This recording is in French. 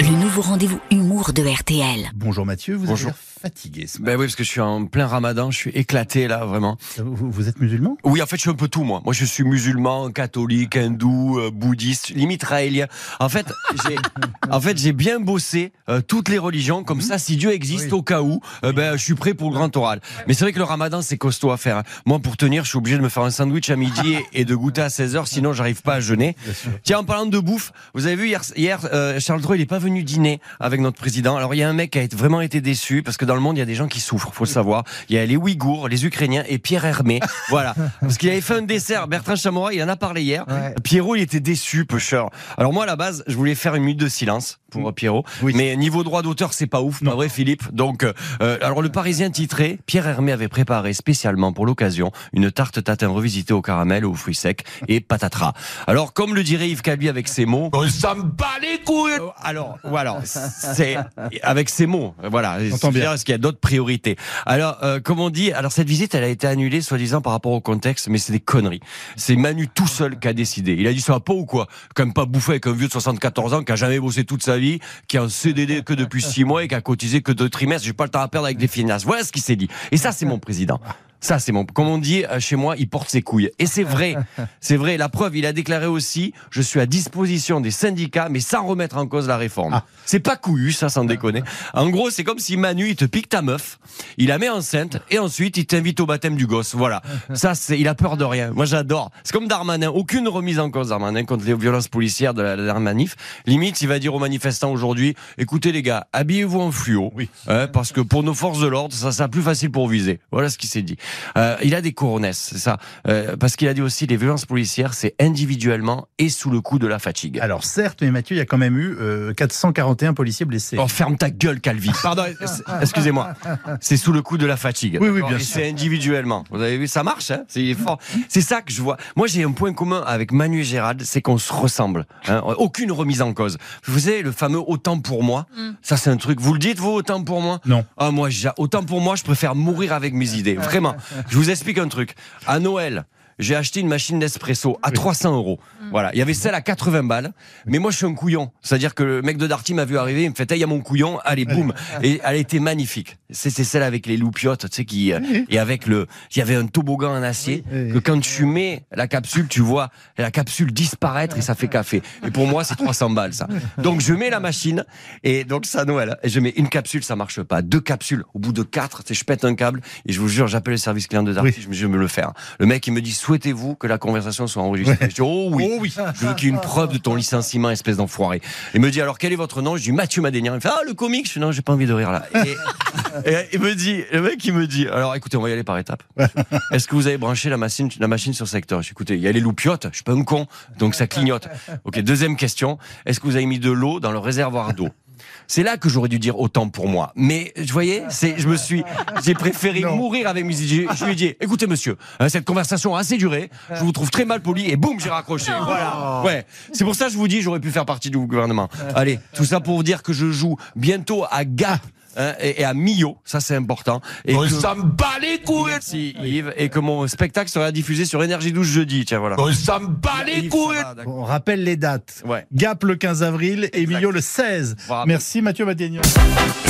le nouveau rendez-vous humour de RTL. Bonjour Mathieu, vous Bonjour. êtes fatigué ce Ben matin. oui, parce que je suis en plein ramadan, je suis éclaté là, vraiment. Vous, vous êtes musulman? Oui, en fait, je suis un peu tout, moi. Moi, je suis musulman, catholique, hindou, euh, bouddhiste, limite raélien. En fait, j'ai, en fait, j'ai bien bossé euh, toutes les religions, comme ça, si Dieu existe Oui. au cas où, euh, ben, je suis prêt pour le grand oral. Mais c'est vrai que le ramadan, c'est costaud à faire. hein. Moi, pour tenir, je suis obligé de me faire un sandwich à midi et, et de goûter à 16 heures, sinon j'arrive pas à jeûner. Tiens, en parlant de bouffe, vous avez vu hier, hier euh, Charles Droit, il est pas venu dîner avec notre président. Alors, il y a un mec qui a vraiment été déçu, parce que dans le monde, il y a des gens qui souffrent, faut le savoir. Il y a les Ouïghours, les Ukrainiens et Pierre Hermé. voilà. Parce qu'il avait fait un dessert. Bertrand Chameroy, il en a parlé hier. Ouais. Pierrot, il était déçu, pêcheur. Alors moi, à la base, je voulais faire une minute de silence pour euh, Pierrot. Oui. Mais niveau droit d'auteur, c'est pas ouf, pas vrai, Philippe? Donc, euh, euh, alors le Parisien titré, Pierre Hermé avait préparé spécialement pour l'occasion une tarte tatin revisitée au caramel, aux fruits secs et patatras. Alors, comme le dirait Yves Calvi avec ses mots, On s'en bat les couilles euh, alors, voilà, c'est avec ces mots, voilà. J'entends bien. Parce qu'il y a d'autres priorités. Alors, euh, comme on dit, alors cette visite, elle a été annulée, soi-disant par rapport au contexte, mais c'est des conneries. C'est Manu tout seul qui a décidé. Il a dit ça va pas ou quoi? Même pas bouffer avec un vieux de 74 ans qui a jamais bossé toute sa vie, qui est en CDD que depuis 6 mois et qui a cotisé que deux trimestres. J'ai pas le temps à perdre avec des finances. Voilà ce qu'il s'est dit. Et ça, c'est mon président. Ça, c'est mon. Comme on dit euh, chez moi, il porte ses couilles. Et c'est vrai. C'est vrai. La preuve, il a déclaré aussi je suis à disposition des syndicats, mais sans remettre en cause la réforme. Ah. C'est pas couillu, ça, sans déconner. En gros, c'est comme si Manu, il te pique ta meuf, il la met enceinte, et ensuite, il t'invite au baptême du gosse. Voilà. Ça, c'est. Il a peur de rien. Moi, j'adore. C'est comme Darmanin. Aucune remise en cause, Darmanin, contre les violences policières de la, manif. Limite, il va dire aux manifestants aujourd'hui écoutez, les gars, habillez-vous en fluo. Oui. Hein, parce que pour nos forces de l'ordre, ça sera plus facile pour viser. Voilà ce qu'il s'est dit. Euh, il a des coronesses, c'est ça. Euh, parce qu'il a dit aussi les violences policières, c'est individuellement et sous le coup de la fatigue. Alors certes, mais Mathieu, il y a quand même eu euh, 441 policiers blessés. Oh, ferme ta gueule, Calvi. Pardon, excusez-moi. C'est sous le coup de la fatigue. Oui, oui, bien Et sûr. C'est individuellement. Vous avez vu, ça marche, hein C'est fort. C'est ça que je vois. Moi, j'ai un point commun avec Manu et Gérald, c'est qu'on se ressemble. hein. Aucune remise en cause. Vous savez, le fameux autant pour moi, ça c'est un truc. Vous le dites, vous, autant pour moi? Non. Ah, moi, autant pour moi, je préfère mourir avec mes idées. Vraiment. Je vous explique un truc. À Noël, j'ai acheté une machine d'espresso à 300 euros. Voilà. Il y avait celle à 80 balles. Mais moi, je suis un couillon. C'est-à-dire que le mec de Darty m'a vu arriver, il me fait, il y a mon couillon. Allez, boum. Et elle était magnifique. C'est c'est celle avec les loupiottes, tu sais, qui, euh, et avec le, il y avait un toboggan en acier. Que quand tu mets la capsule, tu vois la capsule disparaître et ça fait café. Et pour moi, c'est 300 balles, ça. Donc, je mets la machine et donc, ça, Noël. Et je mets une capsule, ça marche pas. Deux capsules. Au bout de quatre, tu sais, je pète un câble et je vous jure, j'appelle le service client de Darty. Oui. Je me le faire. Le mec, il me dit, souhaitez-vous que la conversation soit enregistrée? Je dis, oh oui. Oh oui. Je veux qu'il y ait une preuve de ton licenciement, espèce d'enfoiré. Il me dit alors quel est votre nom? Je dis Mathieu Madénian. Il me fait ah le comique. Je dis non, j'ai pas envie de rire là. Et, et il me dit, le mec il me dit alors écoutez, on va y aller par étapes. Est-ce que vous avez branché la machine, la machine sur secteur? Je dis écoutez, il y a les loupiottes. Je suis pas un con, donc ça clignote. Ok. Deuxième question. Est-ce que vous avez mis de l'eau dans le réservoir d'eau? C'est là que j'aurais dû dire autant pour moi. Mais, vous voyez, c'est, je me suis, j'ai préféré Non. mourir avec mes idées. Je lui ai dit, écoutez, monsieur, hein, cette conversation a assez duré. Je vous trouve très mal poli et boum, j'ai raccroché. Voilà. Ouais. C'est pour ça que je vous dis, j'aurais pu faire partie du gouvernement. Allez, tout ça pour vous dire que je joue bientôt à Gap. Hein, et, et à Millau, ça c'est important. Et que- s'en bat les couilles Merci Yves, et que mon spectacle sera diffusé sur Énergie 12 jeudi, tiens voilà. On s'en bat les Yves, couilles ça. On rappelle les dates. Ouais. Gap le 15 avril et Millau le 16. Bravo. Merci Mathieu Madénian.